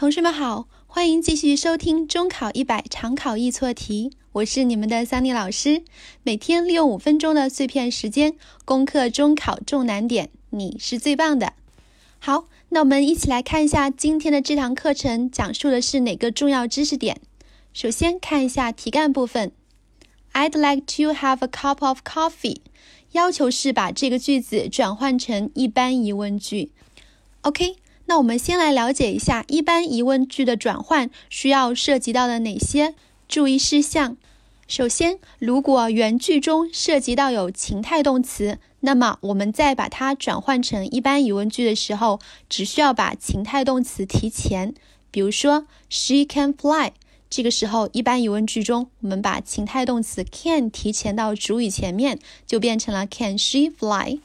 同学们好，欢迎继续收听中考一百常考易错题，我是你们的桑尼老师。每天利用五分钟的碎片时间攻克中考重难点，你是最棒的。好，那我们一起来看一下今天的这堂课程讲述的是哪个重要知识点。首先看一下题干部分，I'd like to have a cup of coffee，要求是把这个句子转换成一般疑问句。OK。那我们先来了解一下一般疑问句的转换需要涉及到的哪些注意事项。首先，如果原句中涉及到有情态动词，那么我们在把它转换成一般疑问句的时候，只需要把情态动词提前。比如说，She can fly，这个时候一般疑问句中，我们把情态动词 can 提前到主语前面，就变成了 Can she fly？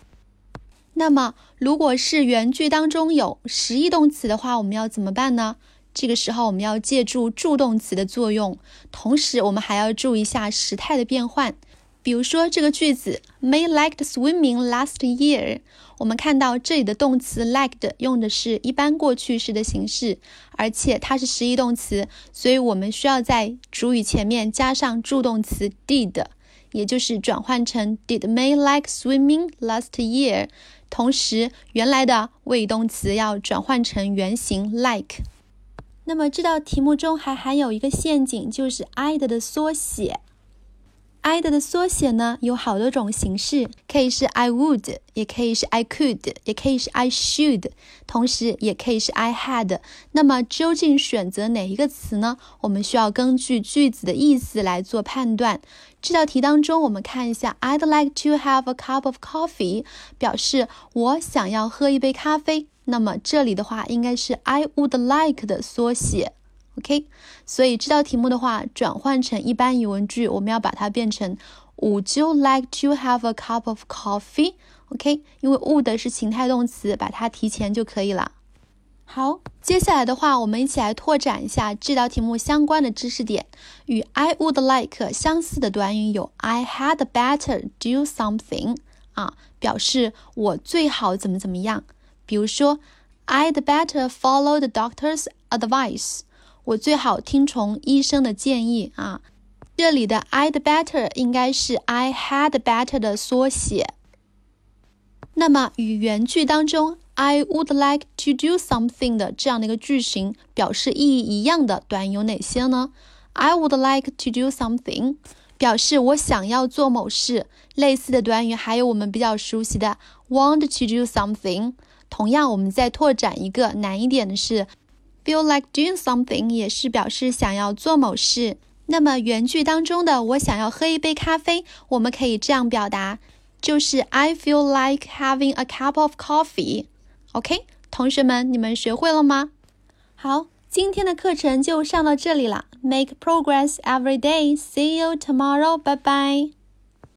那么，如果是原句当中有实义动词的话，我们要怎么办呢？这个时候我们要借助助动词的作用，同时我们还要注意一下时态的变换。比如说这个句子，May liked swimming last year。我们看到这里的动词 liked 用的是一般过去式的形式，而且它是实义动词，所以我们需要在主语前面加上助动词 did，也就是转换成 Did May like swimming last year？同时，原来的谓语动词要转换成原形 like。那么这道题目中还含有一个陷阱，就是 I'd 的缩写。I'd 的缩写呢有好多种形式，可以是 I would，也可以是 I could，也可以是 I should，同时也可以是 I had。那么究竟选择哪一个词呢？我们需要根据句子的意思来做判断。这道题当中，我们看一下，I'd like to have a cup of coffee，表示我想要喝一杯咖啡。那么这里的话应该是 I would like 的缩写。OK，所以这道题目的话，转换成一般疑问句，我们要把它变成 Would you like to have a cup of coffee？OK，因为 would 是情态动词，把它提前就可以了。好，接下来的话，我们一起来拓展一下这道题目相关的知识点。与 I would like 相似的短语有 I had better do something，啊，表示我最好怎么怎么样。比如说，I'd better follow the doctor's advice。我最好听从医生的建议啊！这里的 I'd better 应该是 I had better 的缩写。那么与原句当中 I would like to do something 的这样的一个句型表示意义一样的短语有哪些呢？I would like to do something 表示我想要做某事。类似的短语还有我们比较熟悉的 want to do something。同样，我们再拓展一个难一点的是。Feel like doing something 也是表示想要做某事。那么原句当中的我想要喝一杯咖啡，我们可以这样表达，就是 I feel like having a cup of coffee。OK，同学们，你们学会了吗？好，今天的课程就上到这里了。Make progress every day. See you tomorrow. Bye bye.